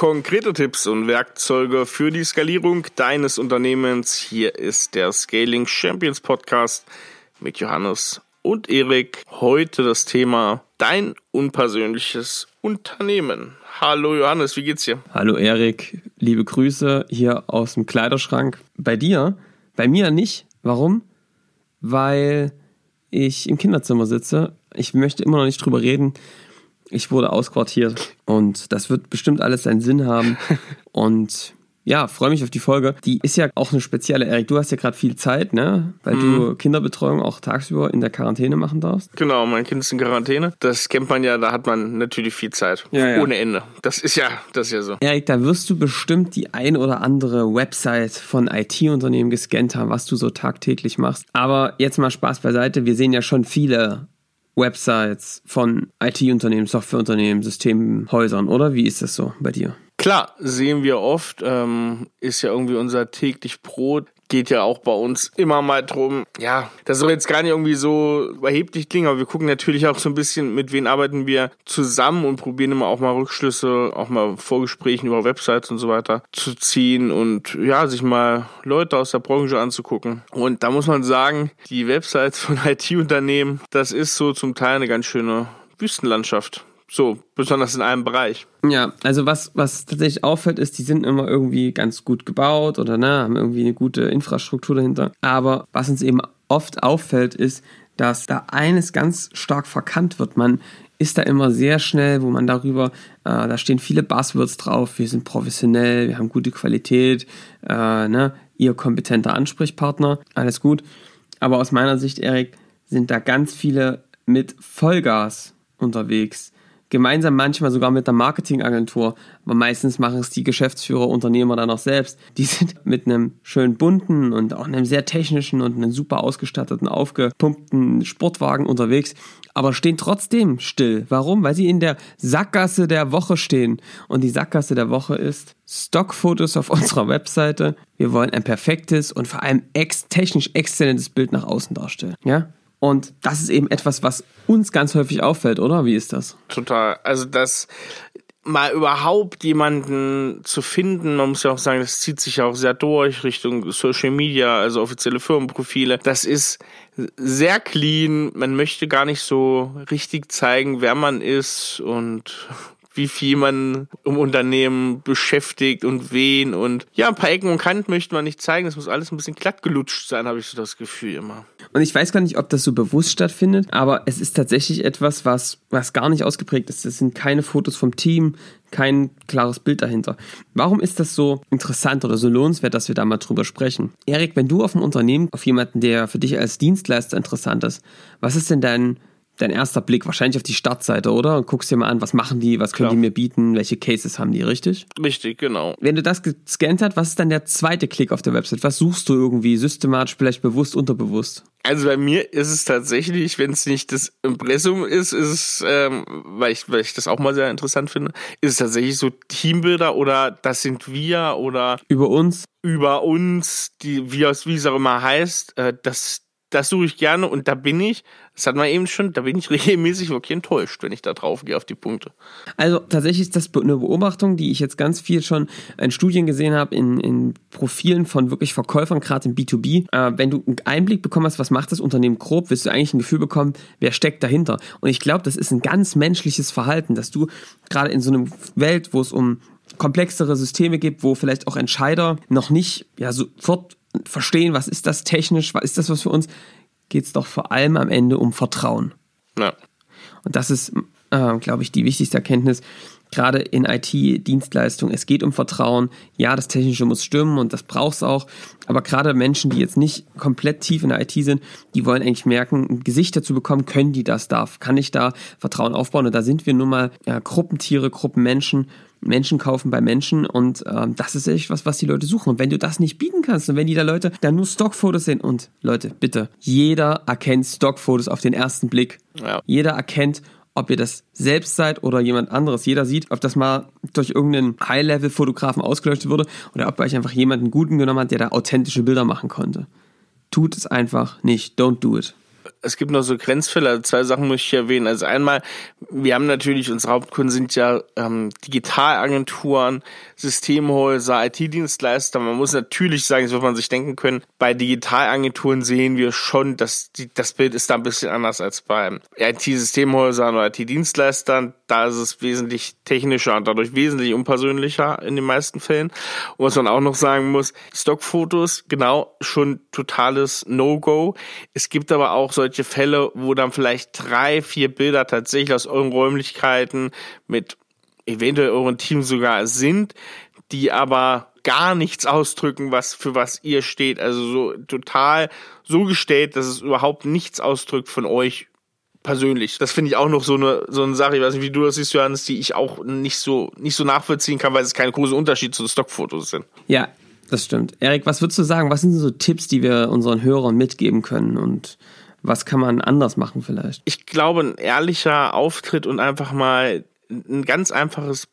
konkrete Tipps und Werkzeuge für die Skalierung deines Unternehmens. Hier ist der Scaling Champions Podcast mit Johannes und Erik. Heute das Thema dein unpersönliches Unternehmen. Hallo Johannes, wie geht's dir? Hallo Erik, liebe Grüße hier aus dem Kleiderschrank. Bei dir? Bei mir nicht. Warum? Weil ich im Kinderzimmer sitze. Ich möchte immer noch nicht drüber reden, ich wurde ausquartiert und das wird bestimmt alles seinen Sinn haben. Und ja, freue mich auf die Folge. Die ist ja auch eine spezielle. Erik, du hast ja gerade viel Zeit, ne? Weil mhm. du Kinderbetreuung auch tagsüber in der Quarantäne machen darfst. Genau, mein Kind ist in Quarantäne. Das kennt man ja, da hat man natürlich viel Zeit. Ja, ja. Ohne Ende. Das ist ja, das ist ja so. Erik, da wirst du bestimmt die ein oder andere Website von IT-Unternehmen gescannt haben, was du so tagtäglich machst. Aber jetzt mal Spaß beiseite. Wir sehen ja schon viele Websites von IT-Unternehmen, Softwareunternehmen, Systemhäusern, oder? Wie ist das so bei dir? Klar, sehen wir oft, ähm, ist ja irgendwie unser täglich Brot geht ja auch bei uns immer mal drum. Ja, das soll jetzt gar nicht irgendwie so überheblich klingen, aber wir gucken natürlich auch so ein bisschen, mit wem arbeiten wir zusammen und probieren immer auch mal Rückschlüsse, auch mal Vorgesprächen über Websites und so weiter zu ziehen und ja, sich mal Leute aus der Branche anzugucken. Und da muss man sagen, die Websites von IT-Unternehmen, das ist so zum Teil eine ganz schöne Wüstenlandschaft. So, besonders in einem Bereich. Ja, also was, was tatsächlich auffällt, ist, die sind immer irgendwie ganz gut gebaut oder ne, haben irgendwie eine gute Infrastruktur dahinter. Aber was uns eben oft auffällt, ist, dass da eines ganz stark verkannt wird. Man ist da immer sehr schnell, wo man darüber, äh, da stehen viele Buzzwords drauf, wir sind professionell, wir haben gute Qualität, äh, ne, ihr kompetenter Ansprechpartner, alles gut. Aber aus meiner Sicht, Erik, sind da ganz viele mit Vollgas unterwegs gemeinsam manchmal sogar mit der Marketingagentur, aber meistens machen es die Geschäftsführer, Unternehmer dann auch selbst. Die sind mit einem schön bunten und auch einem sehr technischen und einem super ausgestatteten, aufgepumpten Sportwagen unterwegs, aber stehen trotzdem still. Warum? Weil sie in der Sackgasse der Woche stehen. Und die Sackgasse der Woche ist Stockfotos auf unserer Webseite. Wir wollen ein perfektes und vor allem ex technisch exzellentes Bild nach außen darstellen. Ja? Und das ist eben etwas, was uns ganz häufig auffällt, oder? Wie ist das? Total. Also das mal überhaupt jemanden zu finden, man muss ja auch sagen, das zieht sich ja auch sehr durch Richtung Social Media, also offizielle Firmenprofile. Das ist sehr clean. Man möchte gar nicht so richtig zeigen, wer man ist und wie viel man im Unternehmen beschäftigt und wen und ja, ein paar Ecken und Kanten möchte man nicht zeigen. Das muss alles ein bisschen glatt gelutscht sein, habe ich so das Gefühl immer. Und ich weiß gar nicht, ob das so bewusst stattfindet, aber es ist tatsächlich etwas, was, was gar nicht ausgeprägt ist. Es sind keine Fotos vom Team, kein klares Bild dahinter. Warum ist das so interessant oder so lohnenswert, dass wir da mal drüber sprechen? Erik, wenn du auf ein Unternehmen, auf jemanden, der für dich als Dienstleister interessant ist, was ist denn dein dein erster Blick wahrscheinlich auf die Startseite, oder? Und guckst dir mal an, was machen die, was können Klar. die mir bieten, welche Cases haben die, richtig? Richtig, genau. Wenn du das gescannt hast, was ist dann der zweite Klick auf der Website? Was suchst du irgendwie systematisch, vielleicht bewusst, unterbewusst? Also bei mir ist es tatsächlich, wenn es nicht das Impressum ist, ist es, ähm, weil, ich, weil ich das auch mal sehr interessant finde, ist es tatsächlich so Teambilder oder das sind wir oder über uns. Über uns, die, wie es wie es auch immer heißt, äh, das, das suche ich gerne und da bin ich. Das hat man eben schon, da bin ich regelmäßig wirklich enttäuscht, wenn ich da drauf gehe auf die Punkte. Also tatsächlich ist das eine Beobachtung, die ich jetzt ganz viel schon in Studien gesehen habe, in, in Profilen von wirklich Verkäufern, gerade im B2B. Äh, wenn du einen Einblick bekommen hast, was macht das Unternehmen grob, wirst du eigentlich ein Gefühl bekommen, wer steckt dahinter. Und ich glaube, das ist ein ganz menschliches Verhalten, dass du gerade in so einer Welt, wo es um komplexere Systeme gibt, wo vielleicht auch Entscheider noch nicht ja, sofort verstehen, was ist das technisch, was ist das was für uns, geht es doch vor allem am Ende um Vertrauen. Ja. Und das ist, äh, glaube ich, die wichtigste Erkenntnis, gerade in IT-Dienstleistungen. Es geht um Vertrauen. Ja, das Technische muss stimmen und das braucht es auch. Aber gerade Menschen, die jetzt nicht komplett tief in der IT sind, die wollen eigentlich merken, ein Gesicht dazu bekommen, können die das da? Kann ich da Vertrauen aufbauen? Und da sind wir nun mal ja, Gruppentiere, Gruppenmenschen. Menschen kaufen bei Menschen und ähm, das ist echt was, was die Leute suchen. Und wenn du das nicht bieten kannst und wenn die da Leute dann nur Stockfotos sehen und Leute, bitte, jeder erkennt Stockfotos auf den ersten Blick. Ja. Jeder erkennt, ob ihr das selbst seid oder jemand anderes. Jeder sieht, ob das mal durch irgendeinen High-Level-Fotografen ausgeleuchtet wurde oder ob euch einfach jemanden guten genommen hat, der da authentische Bilder machen konnte. Tut es einfach nicht. Don't do it. Es gibt noch so Grenzfälle. Zwei Sachen muss ich erwähnen. Also einmal, wir haben natürlich, unsere Hauptkunden sind ja ähm, Digitalagenturen, Systemhäuser, IT-Dienstleister. Man muss natürlich sagen, das wird man sich denken können, bei Digitalagenturen sehen wir schon, dass die, das Bild ist da ein bisschen anders als bei IT-Systemhäusern oder IT-Dienstleistern. Da ist es wesentlich technischer und dadurch wesentlich unpersönlicher in den meisten Fällen. Und was man auch noch sagen muss, Stockfotos, genau, schon totales No-Go. Es gibt aber auch solche Fälle, wo dann vielleicht drei, vier Bilder tatsächlich aus euren Räumlichkeiten mit eventuell euren Team sogar sind, die aber gar nichts ausdrücken, was für was ihr steht. Also so total so gestellt, dass es überhaupt nichts ausdrückt von euch persönlich. Das finde ich auch noch so eine so eine Sache, ich weiß nicht, wie du das siehst, Johannes, die ich auch nicht so nicht so nachvollziehen kann, weil es kein großer Unterschied zu den Stockfotos sind. Ja, das stimmt. Erik, was würdest du sagen? Was sind so Tipps, die wir unseren Hörern mitgeben können und was kann man anders machen vielleicht? Ich glaube, ein ehrlicher Auftritt und einfach mal ein ganz einfaches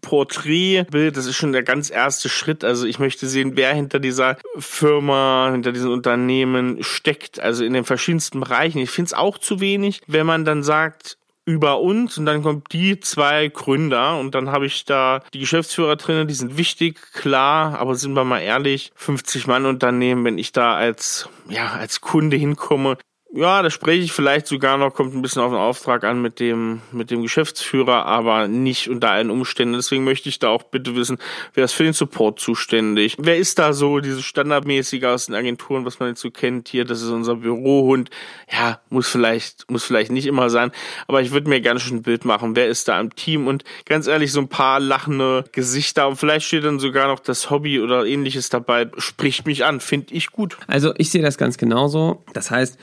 Porträtbild, das ist schon der ganz erste Schritt. Also ich möchte sehen, wer hinter dieser Firma, hinter diesem Unternehmen steckt, also in den verschiedensten Bereichen. Ich finde es auch zu wenig, wenn man dann sagt, über uns und dann kommt die zwei Gründer und dann habe ich da die Geschäftsführer drinnen, die sind wichtig, klar, aber sind wir mal ehrlich, 50 Mann Unternehmen, wenn ich da als ja, als Kunde hinkomme, ja, da spreche ich vielleicht sogar noch, kommt ein bisschen auf den Auftrag an mit dem, mit dem Geschäftsführer, aber nicht unter allen Umständen. Deswegen möchte ich da auch bitte wissen, wer ist für den Support zuständig? Wer ist da so, dieses standardmäßige aus den Agenturen, was man jetzt so kennt hier, das ist unser Bürohund. Ja, muss vielleicht, muss vielleicht nicht immer sein, aber ich würde mir gerne schon ein Bild machen, wer ist da im Team und ganz ehrlich, so ein paar lachende Gesichter und vielleicht steht dann sogar noch das Hobby oder ähnliches dabei, spricht mich an, finde ich gut. Also ich sehe das ganz genauso. Das heißt,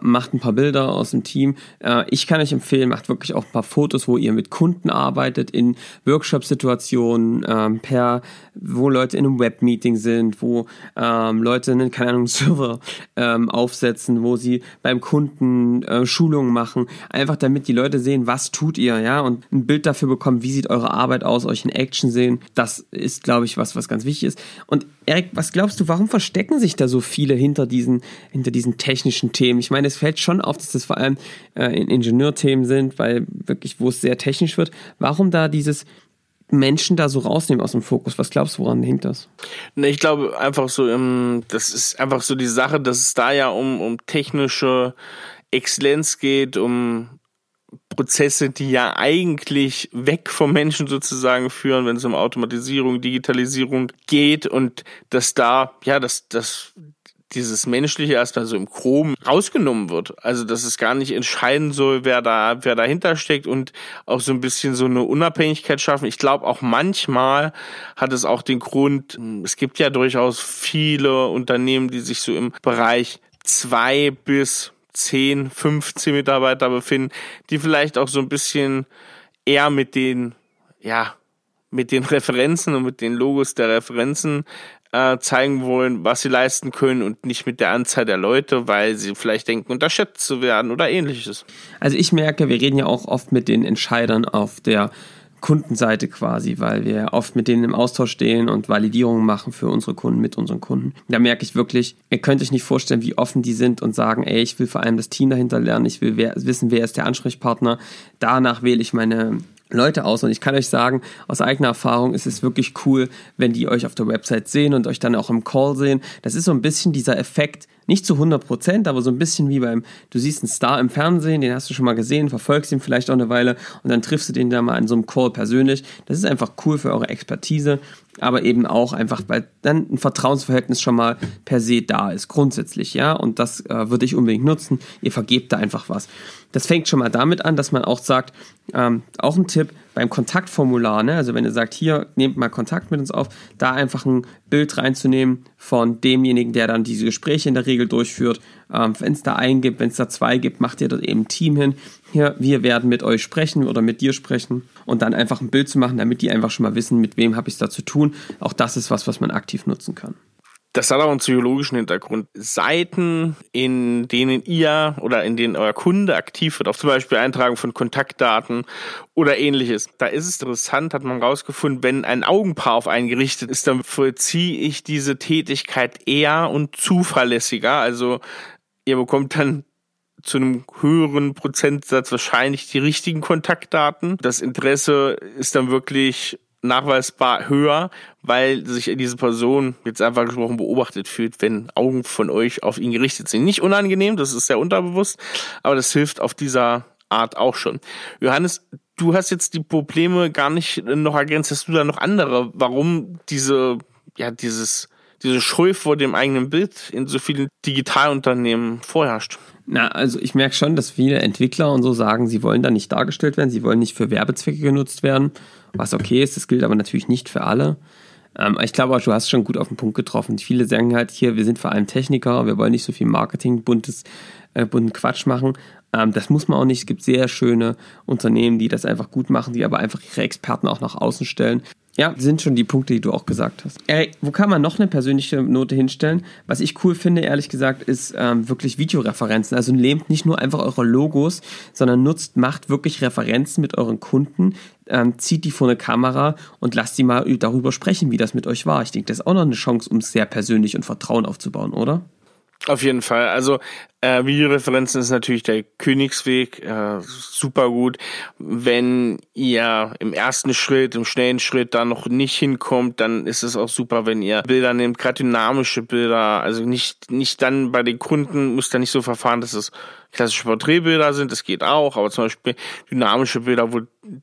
macht ein paar Bilder aus dem Team. Äh, ich kann euch empfehlen, macht wirklich auch ein paar Fotos, wo ihr mit Kunden arbeitet, in Workshop-Situationen, ähm, per, wo Leute in einem Webmeeting sind, wo ähm, Leute einen, keine Ahnung, Server ähm, aufsetzen, wo sie beim Kunden äh, Schulungen machen, einfach damit die Leute sehen, was tut ihr, ja, und ein Bild dafür bekommen, wie sieht eure Arbeit aus, euch in Action sehen. Das ist, glaube ich, was, was ganz wichtig ist. Und Erik, was glaubst du, warum verstecken sich da so viele hinter diesen, hinter diesen technischen Themen? Meine, es fällt schon auf, dass das vor allem äh, in Ingenieurthemen sind, weil wirklich, wo es sehr technisch wird. Warum da dieses Menschen da so rausnehmen aus dem Fokus? Was glaubst du, woran hängt das? Ne, ich glaube einfach so, das ist einfach so die Sache, dass es da ja um, um technische Exzellenz geht, um Prozesse, die ja eigentlich weg vom Menschen sozusagen führen, wenn es um Automatisierung, Digitalisierung geht und dass da, ja, dass, dass dieses Menschliche erstmal so im Chrom rausgenommen wird. Also, dass es gar nicht entscheiden soll, wer da, wer dahinter steckt und auch so ein bisschen so eine Unabhängigkeit schaffen. Ich glaube auch manchmal hat es auch den Grund, es gibt ja durchaus viele Unternehmen, die sich so im Bereich zwei bis 10, 15 Mitarbeiter befinden, die vielleicht auch so ein bisschen eher mit den, ja, mit den Referenzen und mit den Logos der Referenzen äh, zeigen wollen, was sie leisten können und nicht mit der Anzahl der Leute, weil sie vielleicht denken, unterschätzt zu werden oder ähnliches. Also ich merke, wir reden ja auch oft mit den Entscheidern auf der Kundenseite quasi, weil wir oft mit denen im Austausch stehen und Validierungen machen für unsere Kunden mit unseren Kunden. Da merke ich wirklich, ihr könnt euch nicht vorstellen, wie offen die sind und sagen, ey, ich will vor allem das Team dahinter lernen, ich will wer, wissen, wer ist der Ansprechpartner. Danach wähle ich meine Leute aus. Und ich kann euch sagen, aus eigener Erfahrung ist es wirklich cool, wenn die euch auf der Website sehen und euch dann auch im Call sehen. Das ist so ein bisschen dieser Effekt, nicht zu 100 Prozent, aber so ein bisschen wie beim, du siehst einen Star im Fernsehen, den hast du schon mal gesehen, verfolgst ihn vielleicht auch eine Weile und dann triffst du den da mal in so einem Call persönlich. Das ist einfach cool für eure Expertise, aber eben auch einfach, weil dann ein Vertrauensverhältnis schon mal per se da ist, grundsätzlich, ja, und das äh, würde ich unbedingt nutzen. Ihr vergebt da einfach was. Das fängt schon mal damit an, dass man auch sagt, ähm, auch ein Tipp beim Kontaktformular, ne? also wenn ihr sagt, hier nehmt mal Kontakt mit uns auf, da einfach ein Bild reinzunehmen von demjenigen, der dann diese Gespräche in der Regel durchführt. Ähm, wenn es da einen gibt, wenn es da zwei gibt, macht ihr dort eben ein Team hin. Hier, wir werden mit euch sprechen oder mit dir sprechen und dann einfach ein Bild zu machen, damit die einfach schon mal wissen, mit wem habe ich es da zu tun. Auch das ist was, was man aktiv nutzen kann. Das hat auch einen psychologischen Hintergrund. Seiten, in denen ihr oder in denen euer Kunde aktiv wird, auch zum Beispiel Eintragung von Kontaktdaten oder ähnliches. Da ist es interessant, hat man rausgefunden, wenn ein Augenpaar auf einen gerichtet ist, dann vollziehe ich diese Tätigkeit eher und zuverlässiger. Also ihr bekommt dann zu einem höheren Prozentsatz wahrscheinlich die richtigen Kontaktdaten. Das Interesse ist dann wirklich nachweisbar höher, weil sich diese Person jetzt einfach gesprochen beobachtet fühlt, wenn Augen von euch auf ihn gerichtet sind. Nicht unangenehm, das ist sehr unterbewusst, aber das hilft auf dieser Art auch schon. Johannes, du hast jetzt die Probleme gar nicht noch ergänzt, hast du da noch andere, warum diese, ja, dieses, diese Scheu vor dem eigenen Bild in so vielen Digitalunternehmen vorherrscht? Na, also ich merke schon, dass viele Entwickler und so sagen, sie wollen da nicht dargestellt werden, sie wollen nicht für Werbezwecke genutzt werden, was okay ist, das gilt aber natürlich nicht für alle. Ähm, ich glaube, du hast schon gut auf den Punkt getroffen. Viele sagen halt hier, wir sind vor allem Techniker, wir wollen nicht so viel Marketing, buntes, äh, bunten Quatsch machen. Ähm, das muss man auch nicht. Es gibt sehr schöne Unternehmen, die das einfach gut machen, die aber einfach ihre Experten auch nach außen stellen. Ja, sind schon die Punkte, die du auch gesagt hast. Ey, wo kann man noch eine persönliche Note hinstellen? Was ich cool finde, ehrlich gesagt, ist ähm, wirklich Videoreferenzen. Also nehmt nicht nur einfach eure Logos, sondern nutzt, macht wirklich Referenzen mit euren Kunden, ähm, zieht die vor eine Kamera und lasst die mal darüber sprechen, wie das mit euch war. Ich denke, das ist auch noch eine Chance, um sehr persönlich und Vertrauen aufzubauen, oder? Auf jeden Fall. Also äh, Videoreferenzen ist natürlich der Königsweg, äh, super gut. Wenn ihr im ersten Schritt, im schnellen Schritt da noch nicht hinkommt, dann ist es auch super, wenn ihr Bilder nehmt, gerade dynamische Bilder. Also nicht nicht dann bei den Kunden müsst ihr nicht so verfahren, dass es klassische Porträtbilder sind, das geht auch, aber zum Beispiel dynamische Bilder, wo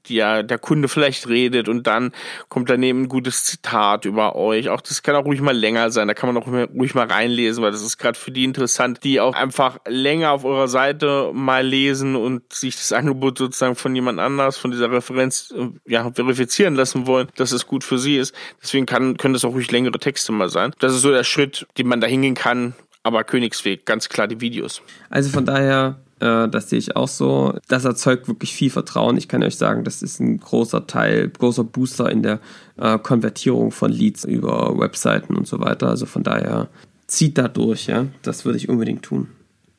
der, der Kunde vielleicht redet und dann kommt daneben ein gutes Zitat über euch. Auch das kann auch ruhig mal länger sein, da kann man auch ruhig mal reinlesen, weil das ist gerade für die interessant, die auch einfach länger auf eurer Seite mal lesen und sich das Angebot sozusagen von jemand anders, von dieser Referenz ja, verifizieren lassen wollen, dass es gut für sie ist. Deswegen kann, können das auch ruhig längere Texte mal sein. Das ist so der Schritt, den man da hingehen kann, aber Königsweg, ganz klar die Videos. Also von daher, äh, das sehe ich auch so. Das erzeugt wirklich viel Vertrauen. Ich kann euch sagen, das ist ein großer Teil, großer Booster in der äh, Konvertierung von Leads über Webseiten und so weiter. Also von daher zieht da durch, ja. Das würde ich unbedingt tun.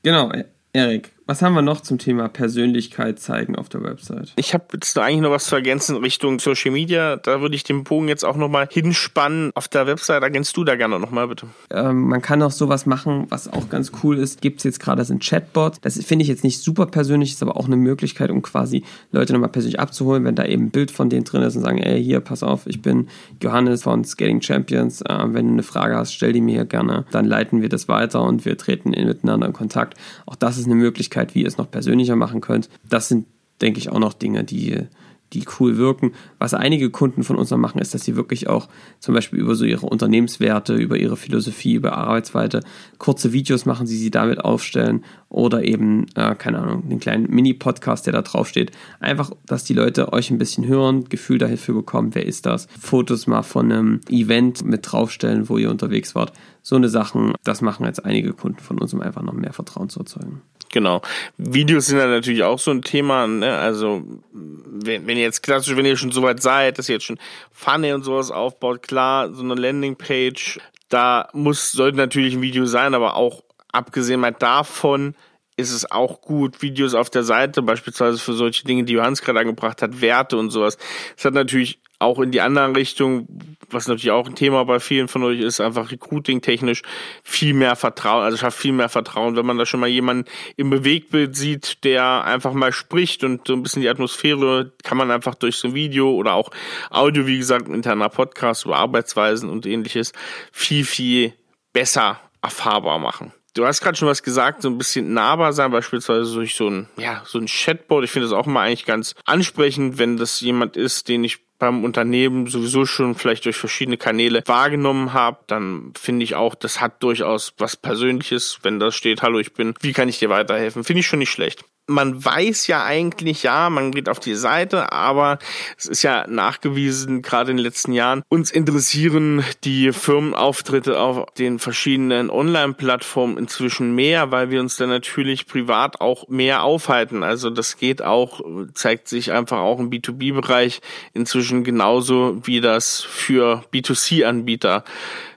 Genau, Erik, was haben wir noch zum Thema Persönlichkeit zeigen auf der Website? Ich habe jetzt eigentlich noch was zu ergänzen Richtung Social Media. Da würde ich den Bogen jetzt auch nochmal hinspannen. Auf der Website ergänzt du da gerne nochmal, bitte. Ähm, man kann auch sowas machen, was auch ganz cool ist. Gibt es jetzt gerade ein Chatbot. Das finde ich jetzt nicht super persönlich, ist aber auch eine Möglichkeit, um quasi Leute nochmal persönlich abzuholen, wenn da eben ein Bild von denen drin ist und sagen, ey, hier, pass auf, ich bin Johannes von Skating Champions. Äh, wenn du eine Frage hast, stell die mir hier gerne. Dann leiten wir das weiter und wir treten in miteinander in Kontakt. Auch das ist eine Möglichkeit, Möglichkeit, wie ihr es noch persönlicher machen könnt. Das sind, denke ich, auch noch Dinge, die, die cool wirken. Was einige Kunden von uns noch machen, ist, dass sie wirklich auch zum Beispiel über so ihre Unternehmenswerte, über ihre Philosophie, über Arbeitsweite kurze Videos machen, die sie damit aufstellen oder eben, äh, keine Ahnung, einen kleinen Mini-Podcast, der da draufsteht. Einfach, dass die Leute euch ein bisschen hören, Gefühl dafür bekommen, wer ist das. Fotos mal von einem Event mit draufstellen, wo ihr unterwegs wart. So eine Sachen, das machen jetzt einige Kunden von uns, um einfach noch mehr Vertrauen zu erzeugen. Genau. Videos sind ja natürlich auch so ein Thema. Ne? Also wenn, wenn ihr jetzt klassisch, wenn ihr schon so weit seid, dass ihr jetzt schon Funny und sowas aufbaut, klar, so eine Landingpage, da muss sollte natürlich ein Video sein, aber auch abgesehen mal davon ist es auch gut, Videos auf der Seite, beispielsweise für solche Dinge, die Johannes gerade angebracht hat, Werte und sowas. Es hat natürlich auch in die andere Richtung, was natürlich auch ein Thema bei vielen von euch ist, einfach recruiting-technisch viel mehr Vertrauen, also schafft viel mehr Vertrauen, wenn man da schon mal jemanden im Bewegtbild sieht, der einfach mal spricht und so ein bisschen die Atmosphäre kann man einfach durch so ein Video oder auch Audio, wie gesagt, interner Podcast über Arbeitsweisen und ähnliches viel, viel besser erfahrbar machen. Du hast gerade schon was gesagt, so ein bisschen nahbar sein, beispielsweise durch so ein, ja, so ein Chatbot. Ich finde das auch immer eigentlich ganz ansprechend, wenn das jemand ist, den ich beim Unternehmen sowieso schon vielleicht durch verschiedene Kanäle wahrgenommen habe, dann finde ich auch, das hat durchaus was Persönliches, wenn da steht, hallo, ich bin, wie kann ich dir weiterhelfen? Finde ich schon nicht schlecht man weiß ja eigentlich, ja, man geht auf die Seite, aber es ist ja nachgewiesen, gerade in den letzten Jahren, uns interessieren die Firmenauftritte auf den verschiedenen Online-Plattformen inzwischen mehr, weil wir uns dann natürlich privat auch mehr aufhalten. Also das geht auch, zeigt sich einfach auch im B2B-Bereich inzwischen genauso, wie das für B2C-Anbieter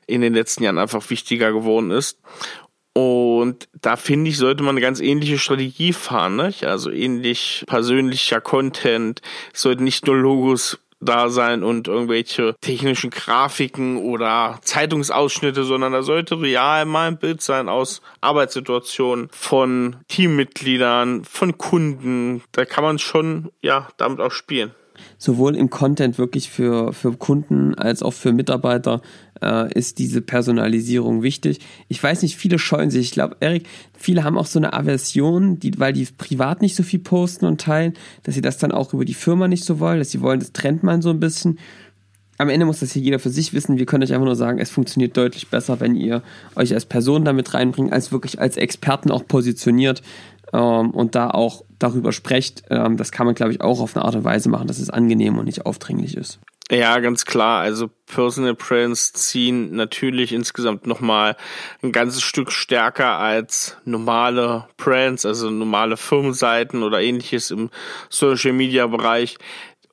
in den letzten Jahren einfach wichtiger geworden ist. Und da finde ich, sollte man eine ganz ähnliche Strategie fahren. Nicht? Also ähnlich persönlicher Content. Es sollten nicht nur Logos da sein und irgendwelche technischen Grafiken oder Zeitungsausschnitte, sondern da sollte real mal ein Bild sein aus Arbeitssituationen von Teammitgliedern, von Kunden. Da kann man schon, ja, damit auch spielen sowohl im Content wirklich für, für Kunden als auch für Mitarbeiter äh, ist diese Personalisierung wichtig. Ich weiß nicht, viele scheuen sich. Ich glaube, Erik, viele haben auch so eine Aversion, die, weil die privat nicht so viel posten und teilen, dass sie das dann auch über die Firma nicht so wollen, dass sie wollen, das trennt man so ein bisschen. Am Ende muss das hier jeder für sich wissen. Wir können euch einfach nur sagen, es funktioniert deutlich besser, wenn ihr euch als Person damit reinbringt, als wirklich als Experten auch positioniert ähm, und da auch darüber sprecht. Ähm, das kann man, glaube ich, auch auf eine Art und Weise machen, dass es angenehm und nicht aufdringlich ist. Ja, ganz klar. Also Personal Brands ziehen natürlich insgesamt nochmal ein ganzes Stück stärker als normale Brands, also normale Firmenseiten oder ähnliches im Social Media Bereich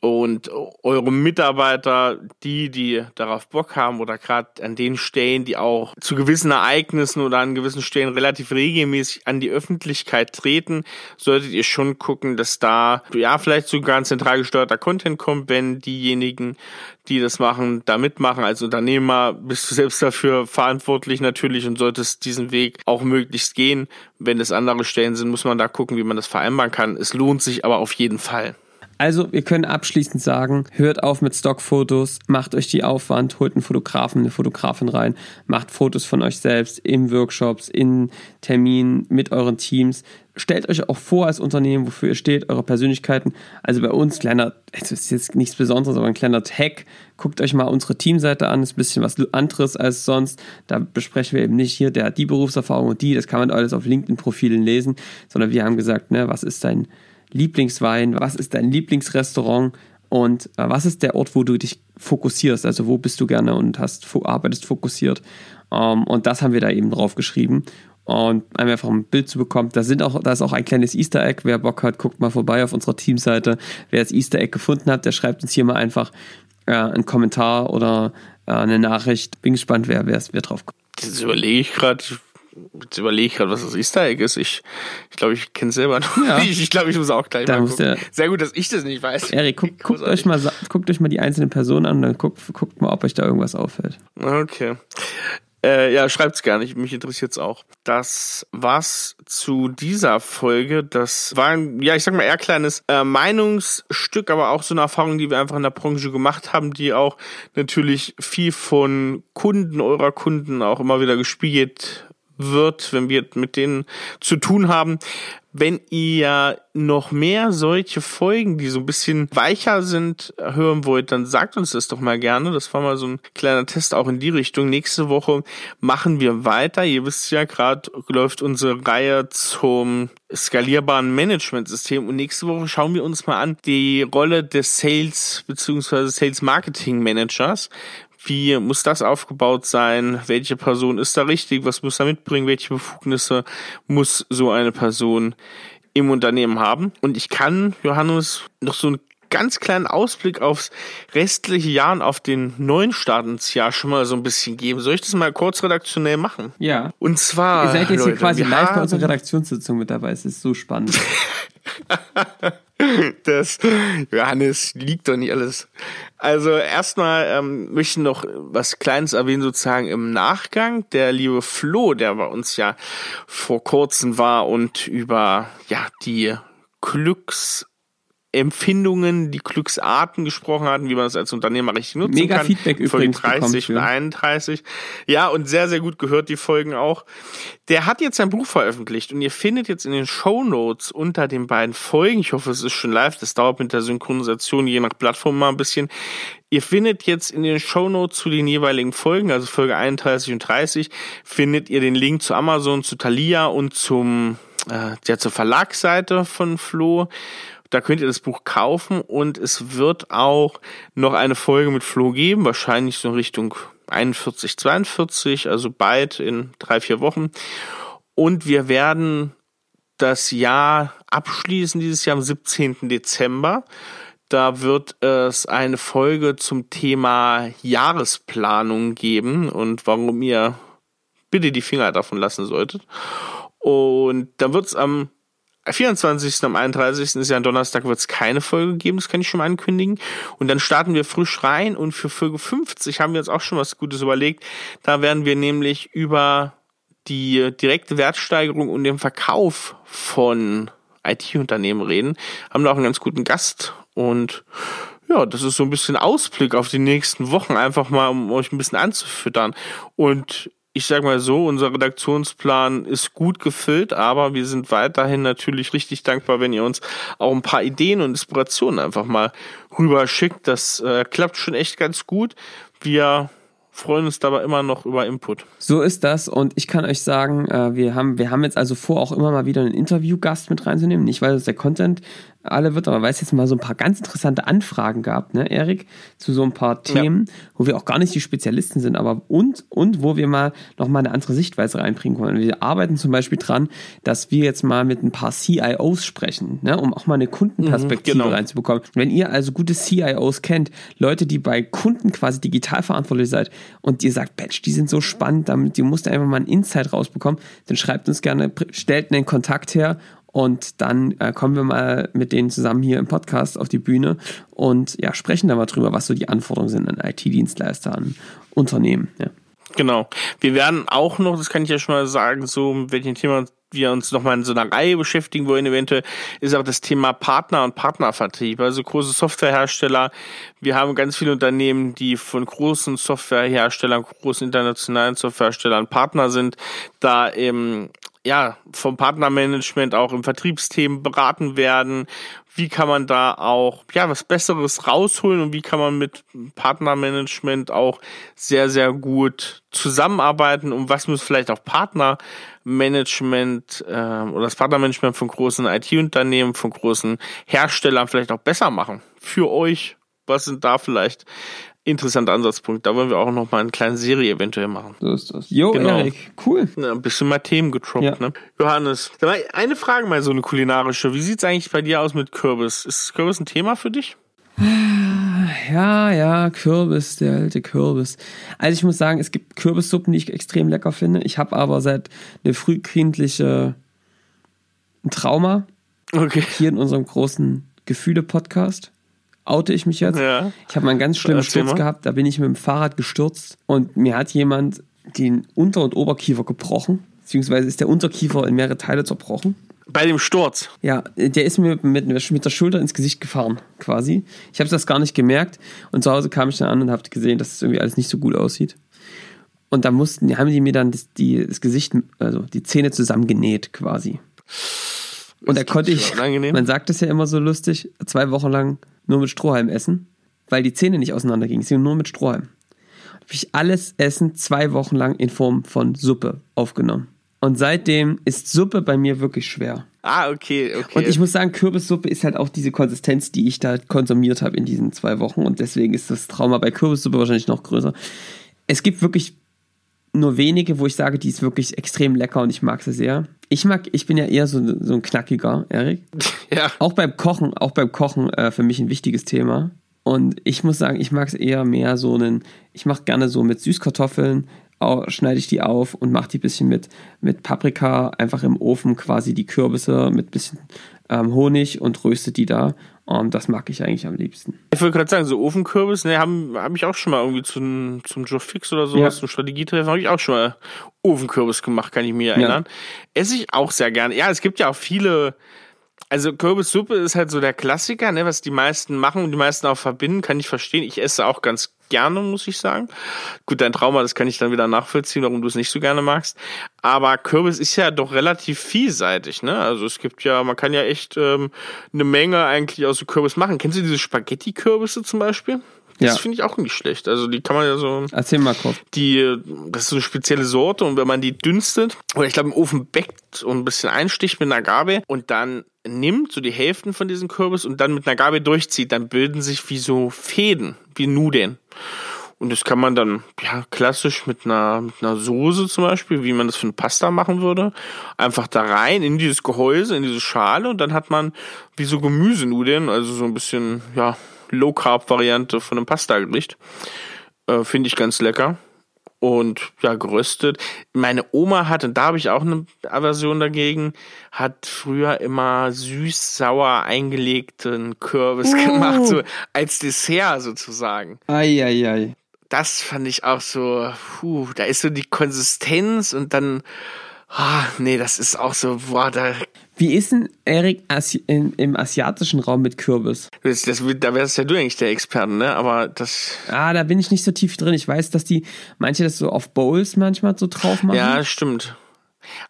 und eure Mitarbeiter, die, die darauf Bock haben oder gerade an den Stellen, die auch zu gewissen Ereignissen oder an gewissen Stellen relativ regelmäßig an die Öffentlichkeit treten, solltet ihr schon gucken, dass da ja vielleicht sogar ein zentral gesteuerter Content kommt, wenn diejenigen, die das machen, da mitmachen. Als Unternehmer bist du selbst dafür verantwortlich natürlich und solltest diesen Weg auch möglichst gehen. Wenn es andere Stellen sind, muss man da gucken, wie man das vereinbaren kann. Es lohnt sich aber auf jeden Fall. Also, wir können abschließend sagen, hört auf mit Stockfotos, macht euch die Aufwand, holt einen Fotografen, eine Fotografin rein, macht Fotos von euch selbst in Workshops, in Terminen mit euren Teams. Stellt euch auch vor als Unternehmen, wofür ihr steht, eure Persönlichkeiten. Also bei uns, kleiner, es ist jetzt nichts Besonderes, aber ein kleiner Tag. Guckt euch mal unsere Teamseite an, ist ein bisschen was anderes als sonst. Da besprechen wir eben nicht hier, der hat die Berufserfahrung und die, das kann man alles auf LinkedIn-Profilen lesen, sondern wir haben gesagt, ne, was ist dein Lieblingswein, was ist dein Lieblingsrestaurant und äh, was ist der Ort, wo du dich fokussierst, also wo bist du gerne und hast arbeitest fokussiert. Ähm, und das haben wir da eben drauf geschrieben. Und einfach ein Bild zu bekommen. Da, sind auch, da ist auch ein kleines Easter Egg. Wer Bock hat, guckt mal vorbei auf unserer Teamseite. Wer das Easter Egg gefunden hat, der schreibt uns hier mal einfach äh, einen Kommentar oder äh, eine Nachricht. Bin gespannt, wer, wer, wer drauf kommt. Das überlege ich gerade Jetzt überlege ich gerade, was das Easter Egg ist. Ich ich, glaube, ich kenne es selber noch ja. nicht. Ich glaube, ich muss auch gleich da mal gucken. Sehr gut, dass ich das nicht weiß. Erik, guck, guckt, euch mal, guckt euch mal die einzelnen Personen an und dann guckt, guckt mal, ob euch da irgendwas auffällt. Okay. Äh, ja, schreibt's gerne. Mich interessiert's auch. Das war's zu dieser Folge. Das war ein, ja, ich sag mal, eher kleines äh, Meinungsstück, aber auch so eine Erfahrung, die wir einfach in der Branche gemacht haben, die auch natürlich viel von Kunden, eurer Kunden auch immer wieder gespiegelt wird, wenn wir mit denen zu tun haben. Wenn ihr noch mehr solche Folgen, die so ein bisschen weicher sind, hören wollt, dann sagt uns das doch mal gerne. Das war mal so ein kleiner Test auch in die Richtung. Nächste Woche machen wir weiter. Ihr wisst ja, gerade läuft unsere Reihe zum skalierbaren Managementsystem und nächste Woche schauen wir uns mal an die Rolle des Sales bzw. Sales Marketing Managers. Wie muss das aufgebaut sein? Welche Person ist da richtig? Was muss er mitbringen? Welche Befugnisse muss so eine Person im Unternehmen haben? Und ich kann, Johannes, noch so einen ganz kleinen Ausblick aufs restliche Jahr und auf den neuen Start ins Jahr schon mal so ein bisschen geben. Soll ich das mal kurz redaktionell machen? Ja. Und zwar. Ihr seid jetzt Leute, hier quasi live bei unserer Redaktionssitzung mit dabei. Es ist so spannend. das, Johannes, liegt doch nicht alles. Also erstmal ähm, möchte ich noch was Kleines erwähnen, sozusagen im Nachgang. Der liebe Flo, der bei uns ja vor kurzem war und über ja die Glücks Empfindungen, die Glücksarten gesprochen hatten, wie man das als Unternehmer richtig nutzen Mega kann. Feedback Folgen übrigens 30 und 31. Ja, und sehr, sehr gut gehört die Folgen auch. Der hat jetzt sein Buch veröffentlicht und ihr findet jetzt in den Show Notes unter den beiden Folgen, ich hoffe, es ist schon live, das dauert mit der Synchronisation je nach Plattform mal ein bisschen, Ihr findet jetzt in den Show Notes zu den jeweiligen Folgen, also Folge 31 und 30, findet ihr den Link zu Amazon, zu Thalia und zum, äh, ja, zur Verlagsseite von Flo. Da könnt ihr das Buch kaufen und es wird auch noch eine Folge mit Flo geben, wahrscheinlich so in Richtung 41, 42, also bald in drei, vier Wochen. Und wir werden das Jahr abschließen, dieses Jahr am 17. Dezember. Da wird es eine Folge zum Thema Jahresplanung geben und warum ihr bitte die Finger davon lassen solltet. Und da wird es am 24. am 31. ist ja ein Donnerstag, wird es keine Folge geben, das kann ich schon mal ankündigen. Und dann starten wir frisch rein und für Folge 50 haben wir uns auch schon was Gutes überlegt. Da werden wir nämlich über die direkte Wertsteigerung und den Verkauf von IT-Unternehmen reden. Haben da auch einen ganz guten Gast und ja, das ist so ein bisschen Ausblick auf die nächsten Wochen, einfach mal, um euch ein bisschen anzufüttern. Und ich sag mal so, unser Redaktionsplan ist gut gefüllt, aber wir sind weiterhin natürlich richtig dankbar, wenn ihr uns auch ein paar Ideen und Inspirationen einfach mal rüberschickt. Das äh, klappt schon echt ganz gut. Wir freuen uns dabei immer noch über Input. So ist das und ich kann euch sagen, äh, wir haben, wir haben jetzt also vor, auch immer mal wieder einen Interviewgast mit reinzunehmen. Nicht, weil es der Content alle wird, aber weil es jetzt mal so ein paar ganz interessante Anfragen gab, ne, Erik, zu so ein paar Themen, ja. wo wir auch gar nicht die Spezialisten sind, aber und, und wo wir mal noch mal eine andere Sichtweise reinbringen wollen. Wir arbeiten zum Beispiel dran, dass wir jetzt mal mit ein paar CIOs sprechen, ne, um auch mal eine Kundenperspektive mhm, genau. reinzubekommen. Wenn ihr also gute CIOs kennt, Leute, die bei Kunden quasi digital verantwortlich seid und ihr sagt, Batch, die sind so spannend, damit ihr musst einfach mal einen Insight rausbekommen, dann schreibt uns gerne, stellt einen Kontakt her und dann äh, kommen wir mal mit denen zusammen hier im Podcast auf die Bühne und ja, sprechen da mal drüber, was so die Anforderungen sind an IT-Dienstleister, an Unternehmen. Ja. Genau. Wir werden auch noch, das kann ich ja schon mal sagen, so mit welchem Thema wir uns nochmal in so einer Reihe beschäftigen wollen, eventuell, ist auch das Thema Partner und Partnervertrieb. Also große Softwarehersteller. Wir haben ganz viele Unternehmen, die von großen Softwareherstellern, großen internationalen Softwareherstellern Partner sind, da eben ja, vom Partnermanagement auch im Vertriebsthemen beraten werden. Wie kann man da auch, ja, was Besseres rausholen und wie kann man mit Partnermanagement auch sehr, sehr gut zusammenarbeiten und was muss vielleicht auch Partnermanagement äh, oder das Partnermanagement von großen IT-Unternehmen, von großen Herstellern vielleicht auch besser machen für euch was sind da vielleicht interessanter Ansatzpunkt. Da wollen wir auch noch mal eine kleine Serie eventuell machen. So ist das. Jo, genau. Erik, cool. Ja, ein bisschen mal Themen getroppt, ja. ne? Johannes, eine Frage mal so eine kulinarische. Wie sieht's eigentlich bei dir aus mit Kürbis? Ist Kürbis ein Thema für dich? Ja, ja, Kürbis, der alte Kürbis. Also ich muss sagen, es gibt Kürbissuppen, die ich extrem lecker finde. Ich habe aber seit eine frühkindliche ein Trauma okay. hier in unserem großen Gefühle-Podcast oute ich mich jetzt. Ja. Ich habe mal einen ganz schlimmen Sturz mal. gehabt, da bin ich mit dem Fahrrad gestürzt und mir hat jemand den Unter- und Oberkiefer gebrochen, beziehungsweise ist der Unterkiefer in mehrere Teile zerbrochen. Bei dem Sturz? Ja, der ist mir mit, mit der Schulter ins Gesicht gefahren, quasi. Ich habe das gar nicht gemerkt und zu Hause kam ich dann an und habe gesehen, dass es das irgendwie alles nicht so gut aussieht. Und da mussten, haben die mir dann das, die, das Gesicht, also die Zähne zusammengenäht, quasi. Und da konnte ich, man sagt es ja immer so lustig, zwei Wochen lang nur mit Strohhalm essen, weil die Zähne nicht auseinandergingen. Sie nur mit Strohhalm. Habe ich alles Essen zwei Wochen lang in Form von Suppe aufgenommen. Und seitdem ist Suppe bei mir wirklich schwer. Ah, okay, okay. Und ich muss sagen, Kürbissuppe ist halt auch diese Konsistenz, die ich da konsumiert habe in diesen zwei Wochen. Und deswegen ist das Trauma bei Kürbissuppe wahrscheinlich noch größer. Es gibt wirklich nur wenige, wo ich sage, die ist wirklich extrem lecker und ich mag sie sehr. Ich mag, ich bin ja eher so, so ein knackiger, Erik. Ja. Auch beim Kochen, auch beim Kochen äh, für mich ein wichtiges Thema. Und ich muss sagen, ich mag es eher mehr so einen, ich mache gerne so mit Süßkartoffeln, schneide ich die auf und mache die bisschen mit, mit Paprika einfach im Ofen quasi die Kürbisse mit bisschen ähm, Honig und röste die da und das mag ich eigentlich am liebsten. Ich wollte gerade sagen, so Ofenkürbis, ne, haben hab ich auch schon mal irgendwie zum, zum Joe Fix oder sowas, ja. zum Strategietreffen, habe ich auch schon mal Ofenkürbis gemacht, kann ich mir erinnern. Ja. Esse ich auch sehr gerne. Ja, es gibt ja auch viele also Kürbissuppe ist halt so der Klassiker, ne, was die meisten machen und die meisten auch verbinden, kann ich verstehen. Ich esse auch ganz gerne, muss ich sagen. Gut, dein Trauma, das kann ich dann wieder nachvollziehen, warum du es nicht so gerne magst. Aber Kürbis ist ja doch relativ vielseitig, ne? Also es gibt ja, man kann ja echt ähm, eine Menge eigentlich aus so Kürbis machen. Kennst du diese Spaghetti-Kürbisse zum Beispiel? Das ja. finde ich auch nicht schlecht. Also die kann man ja so. Erzähl mal kurz. Die, das ist so eine spezielle Sorte und wenn man die dünstet oder ich glaube im Ofen bäckt und ein bisschen einsticht mit einer Gabel und dann nimmt, so die Hälften von diesem Kürbis und dann mit einer Gabel durchzieht, dann bilden sich wie so Fäden, wie Nudeln. Und das kann man dann, ja, klassisch mit einer, mit einer Soße zum Beispiel, wie man das für eine Pasta machen würde, einfach da rein in dieses Gehäuse, in diese Schale und dann hat man wie so Gemüsenudeln, also so ein bisschen, ja, Low-Carb-Variante von einem Pasta-Gericht. Äh, Finde ich ganz lecker. und ja, geröstet. Meine Oma hat, und da habe ich auch eine Aversion dagegen, hat früher immer süß-sauer eingelegten Kürbis oh. gemacht, so als Dessert sozusagen. Eieiei. Ei, ei. Das fand ich auch so, puh, da ist so die Konsistenz und dann, ah, nee, das ist auch so, boah, da wie ist denn, Erik, Asi im asiatischen Raum mit Kürbis? Das, das, da wärst ja du eigentlich der Experte, ne? Aber das. Ah, da bin ich nicht so tief drin. Ich weiß, dass die manche das so auf Bowls manchmal so drauf machen. Ja, stimmt.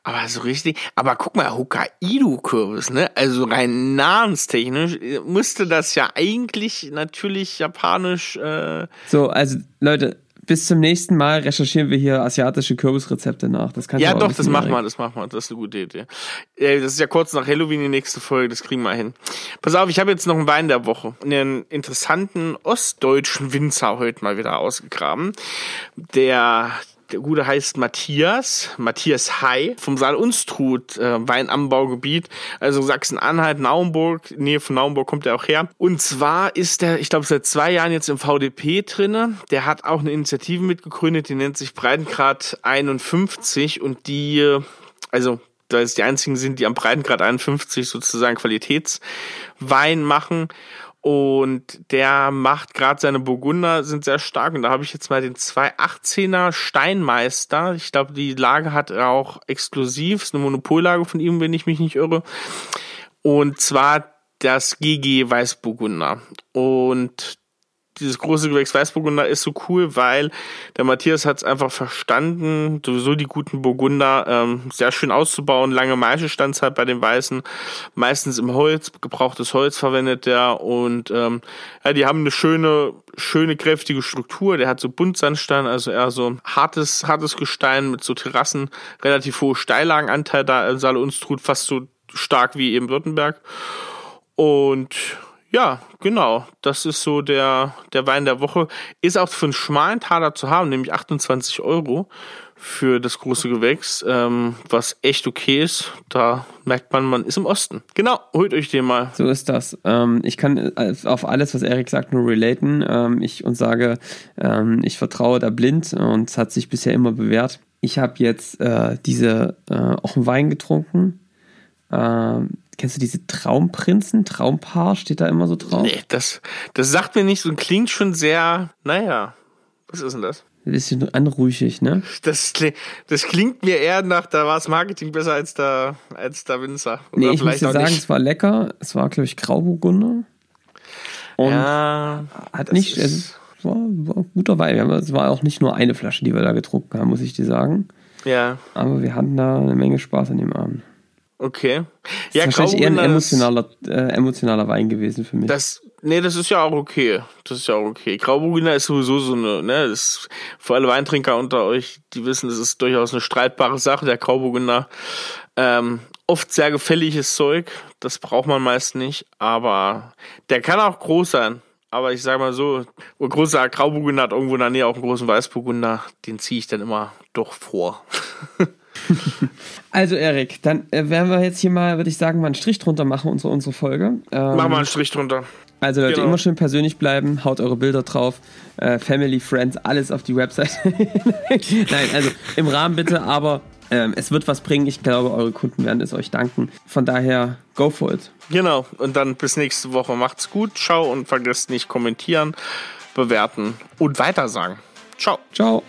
Aber so richtig, aber guck mal, Hokkaido-Kürbis, ne? Also rein namenstechnisch müsste das ja eigentlich natürlich japanisch. Äh so, also Leute, bis zum nächsten Mal recherchieren wir hier asiatische Kürbisrezepte nach. Das kann ja, doch, das machen wir, das machen wir. Das ist eine gute Idee. Das ist ja kurz nach Halloween die nächste Folge, das kriegen wir hin. Pass auf, ich habe jetzt noch einen Wein der Woche. Einen interessanten ostdeutschen Winzer heute mal wieder ausgegraben. Der der Gute heißt Matthias, Matthias Hai vom Saal Unstrut äh, Weinanbaugebiet, also Sachsen-Anhalt, Naumburg, Nähe von Naumburg kommt er auch her. Und zwar ist er, ich glaube, seit zwei Jahren jetzt im VDP drinne. Der hat auch eine Initiative mitgegründet, die nennt sich Breitengrad 51 und die, also da es die einzigen sind, die am Breitengrad 51 sozusagen Qualitätswein machen. Und der macht gerade seine Burgunder sind sehr stark. Und da habe ich jetzt mal den 218er Steinmeister. Ich glaube, die Lage hat er auch exklusiv. Ist eine Monopollage von ihm, wenn ich mich nicht irre. Und zwar das GG Weißburgunder. Und dieses große Gewächs Weißburgunder ist so cool, weil der Matthias hat es einfach verstanden, sowieso die guten Burgunder ähm, sehr schön auszubauen, lange Maischestandzeit bei den Weißen, meistens im Holz, gebrauchtes Holz verwendet der und ähm, ja, die haben eine schöne, schöne, kräftige Struktur, der hat so Buntsandstein, also eher so hartes, hartes Gestein mit so Terrassen, relativ hohe Steillagenanteil da, in Saale Unstrut, fast so stark wie eben Württemberg und ja, genau. Das ist so der, der Wein der Woche. Ist auch für einen schmalen Taler zu haben, nämlich 28 Euro für das große Gewächs, ähm, was echt okay ist. Da merkt man, man ist im Osten. Genau, holt euch den mal. So ist das. Ähm, ich kann äh, auf alles, was Erik sagt, nur relaten. Ähm, ich und sage, ähm, ich vertraue da blind und es hat sich bisher immer bewährt. Ich habe jetzt äh, diese äh, auch einen Wein getrunken. Ähm, Kennst du diese Traumprinzen? Traumpaar steht da immer so drauf? Nee, das, das sagt mir nicht so, klingt schon sehr, naja, was ist denn das? Ein bisschen anrüchig, ne? Das, das klingt mir eher nach, da war das Marketing besser als der, als der Winzer. Oder nee, ich muss dir sagen, nicht. es war lecker. Es war, glaube ich, Grauburgunder. Und ja, hat nicht, es war, war ein guter Wein. Es war auch nicht nur eine Flasche, die wir da getrunken haben, muss ich dir sagen. Ja. Aber wir hatten da eine Menge Spaß an dem Abend. Okay. Ja, das ist wahrscheinlich eher ein emotionaler, äh, emotionaler Wein gewesen für mich. Das, nee, das ist ja auch okay. Das ist ja auch okay. Grauburgunder ist sowieso so eine, ne, das ist, für alle Weintrinker unter euch, die wissen, das ist durchaus eine streitbare Sache, der Grauburgunder. Ähm, oft sehr gefälliges Zeug, das braucht man meist nicht, aber der kann auch groß sein. Aber ich sag mal so, ein großer Grauburgunder hat irgendwo in der Nähe auch einen großen Weißburgunder, den ziehe ich dann immer doch vor. also Erik, dann äh, werden wir jetzt hier mal, würde ich sagen, mal einen Strich drunter machen, unsere, unsere Folge. Ähm, Mach mal einen Strich drunter. Also Leute, genau. immer schön persönlich bleiben, haut eure Bilder drauf, äh, Family, Friends, alles auf die Website. Nein, also im Rahmen bitte, aber ähm, es wird was bringen. Ich glaube, eure Kunden werden es euch danken. Von daher, go for it. Genau, und dann bis nächste Woche. Macht's gut, ciao und vergesst nicht kommentieren, bewerten und weitersagen. Ciao. Ciao.